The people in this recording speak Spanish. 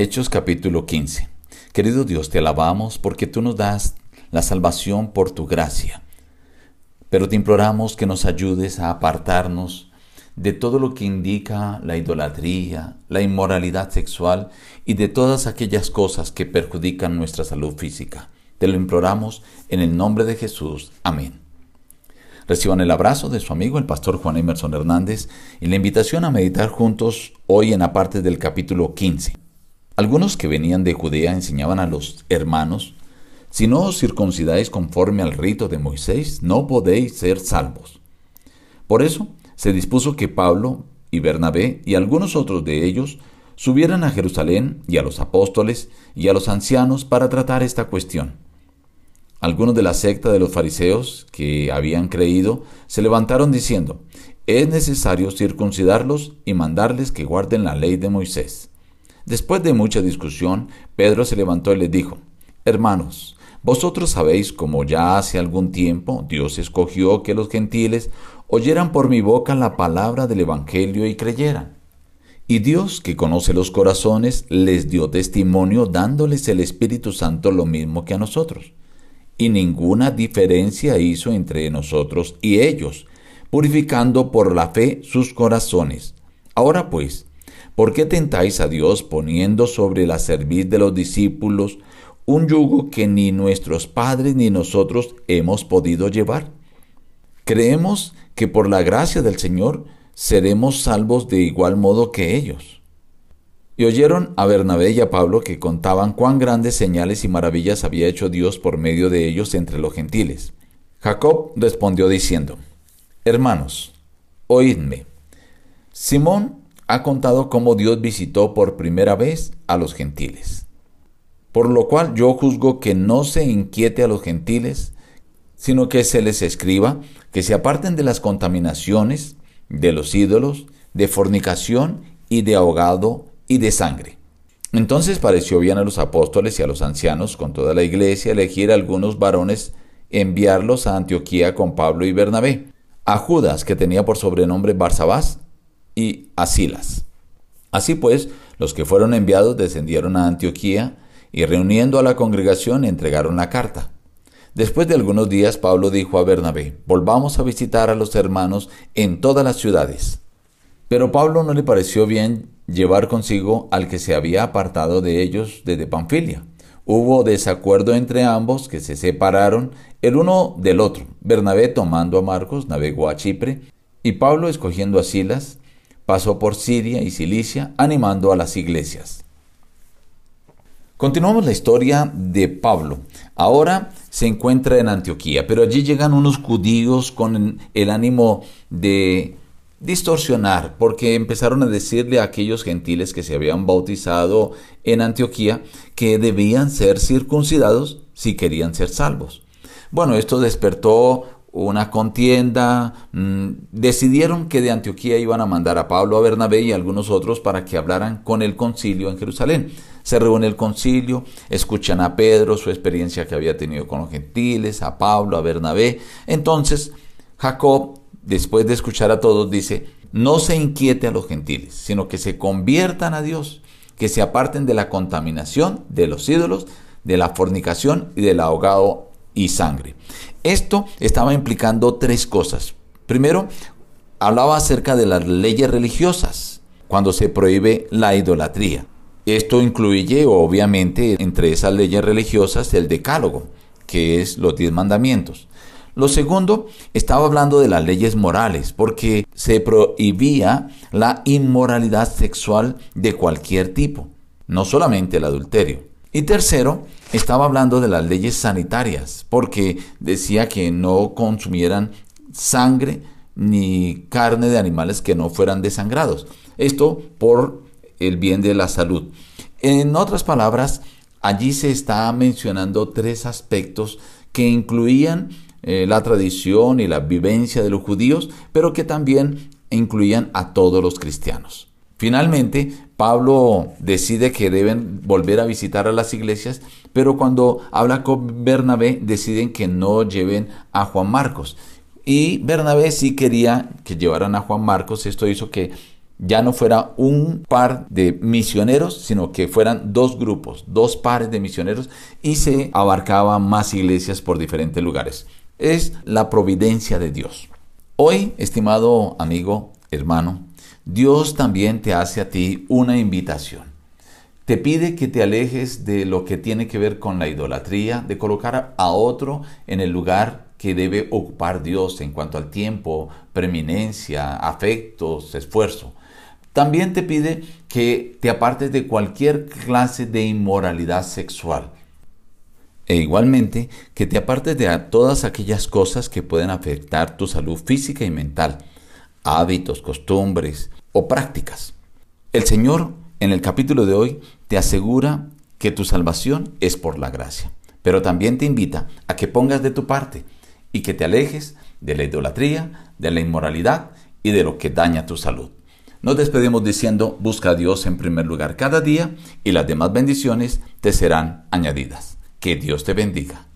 Hechos capítulo 15. Querido Dios, te alabamos porque tú nos das la salvación por tu gracia. Pero te imploramos que nos ayudes a apartarnos de todo lo que indica la idolatría, la inmoralidad sexual y de todas aquellas cosas que perjudican nuestra salud física. Te lo imploramos en el nombre de Jesús. Amén. Reciban el abrazo de su amigo el pastor Juan Emerson Hernández y la invitación a meditar juntos hoy en la parte del capítulo 15. Algunos que venían de Judea enseñaban a los hermanos, si no os circuncidáis conforme al rito de Moisés, no podéis ser salvos. Por eso se dispuso que Pablo y Bernabé y algunos otros de ellos subieran a Jerusalén y a los apóstoles y a los ancianos para tratar esta cuestión. Algunos de la secta de los fariseos que habían creído se levantaron diciendo, es necesario circuncidarlos y mandarles que guarden la ley de Moisés. Después de mucha discusión, Pedro se levantó y les dijo, Hermanos, vosotros sabéis cómo ya hace algún tiempo Dios escogió que los gentiles oyeran por mi boca la palabra del Evangelio y creyeran. Y Dios, que conoce los corazones, les dio testimonio dándoles el Espíritu Santo lo mismo que a nosotros. Y ninguna diferencia hizo entre nosotros y ellos, purificando por la fe sus corazones. Ahora pues, ¿Por qué tentáis a Dios poniendo sobre la cerviz de los discípulos un yugo que ni nuestros padres ni nosotros hemos podido llevar? Creemos que por la gracia del Señor seremos salvos de igual modo que ellos. Y oyeron a Bernabé y a Pablo que contaban cuán grandes señales y maravillas había hecho Dios por medio de ellos entre los gentiles. Jacob respondió diciendo, Hermanos, oídme. Simón ha contado cómo Dios visitó por primera vez a los gentiles. Por lo cual yo juzgo que no se inquiete a los gentiles, sino que se les escriba que se aparten de las contaminaciones, de los ídolos, de fornicación y de ahogado y de sangre. Entonces pareció bien a los apóstoles y a los ancianos con toda la iglesia elegir a algunos varones, enviarlos a Antioquía con Pablo y Bernabé, a Judas, que tenía por sobrenombre Barsabás, y a Silas. Así pues, los que fueron enviados descendieron a Antioquía y reuniendo a la congregación entregaron la carta. Después de algunos días Pablo dijo a Bernabé, volvamos a visitar a los hermanos en todas las ciudades. Pero Pablo no le pareció bien llevar consigo al que se había apartado de ellos desde Panfilia. Hubo desacuerdo entre ambos que se separaron el uno del otro. Bernabé tomando a Marcos navegó a Chipre y Pablo escogiendo a Silas pasó por Siria y Cilicia animando a las iglesias. Continuamos la historia de Pablo. Ahora se encuentra en Antioquía, pero allí llegan unos judíos con el ánimo de distorsionar, porque empezaron a decirle a aquellos gentiles que se habían bautizado en Antioquía que debían ser circuncidados si querían ser salvos. Bueno, esto despertó una contienda, mm, decidieron que de Antioquía iban a mandar a Pablo, a Bernabé y a algunos otros para que hablaran con el concilio en Jerusalén. Se reúne el concilio, escuchan a Pedro, su experiencia que había tenido con los gentiles, a Pablo, a Bernabé. Entonces, Jacob, después de escuchar a todos, dice, no se inquiete a los gentiles, sino que se conviertan a Dios, que se aparten de la contaminación, de los ídolos, de la fornicación y del ahogado y sangre. Esto estaba implicando tres cosas. Primero, hablaba acerca de las leyes religiosas, cuando se prohíbe la idolatría. Esto incluye, obviamente, entre esas leyes religiosas, el decálogo, que es los diez mandamientos. Lo segundo, estaba hablando de las leyes morales, porque se prohibía la inmoralidad sexual de cualquier tipo, no solamente el adulterio. Y tercero, estaba hablando de las leyes sanitarias, porque decía que no consumieran sangre ni carne de animales que no fueran desangrados. Esto por el bien de la salud. En otras palabras, allí se está mencionando tres aspectos que incluían eh, la tradición y la vivencia de los judíos, pero que también incluían a todos los cristianos. Finalmente, Pablo decide que deben volver a visitar a las iglesias, pero cuando habla con Bernabé deciden que no lleven a Juan Marcos. Y Bernabé sí quería que llevaran a Juan Marcos, esto hizo que ya no fuera un par de misioneros, sino que fueran dos grupos, dos pares de misioneros y se abarcaban más iglesias por diferentes lugares. Es la providencia de Dios. Hoy, estimado amigo, hermano, Dios también te hace a ti una invitación. Te pide que te alejes de lo que tiene que ver con la idolatría, de colocar a otro en el lugar que debe ocupar Dios en cuanto al tiempo, preeminencia, afectos, esfuerzo. También te pide que te apartes de cualquier clase de inmoralidad sexual. E igualmente que te apartes de todas aquellas cosas que pueden afectar tu salud física y mental, hábitos, costumbres o prácticas. El Señor en el capítulo de hoy te asegura que tu salvación es por la gracia, pero también te invita a que pongas de tu parte y que te alejes de la idolatría, de la inmoralidad y de lo que daña tu salud. Nos despedimos diciendo, busca a Dios en primer lugar cada día y las demás bendiciones te serán añadidas. Que Dios te bendiga.